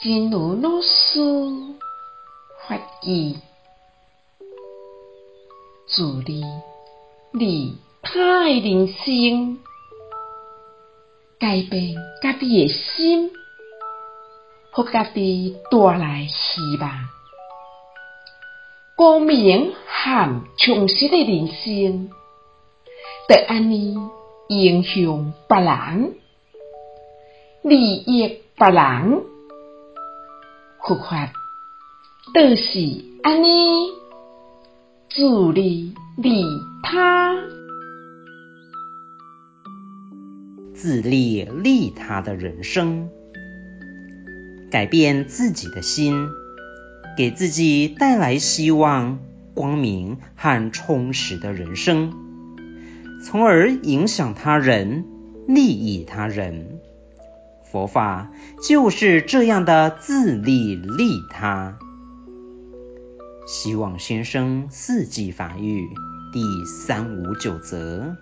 真如老师法语，自利利他的人生，改变家己的心，互家己带来希望。光明和充实的人生，就按呢影响别人，利益别人。佛法就是按呢，自利利他，自利利他的人生，改变自己的心，给自己带来希望、光明和充实的人生，从而影响他人、利益他人。佛法就是这样的自利利他。希望先生四季法语第三五九则。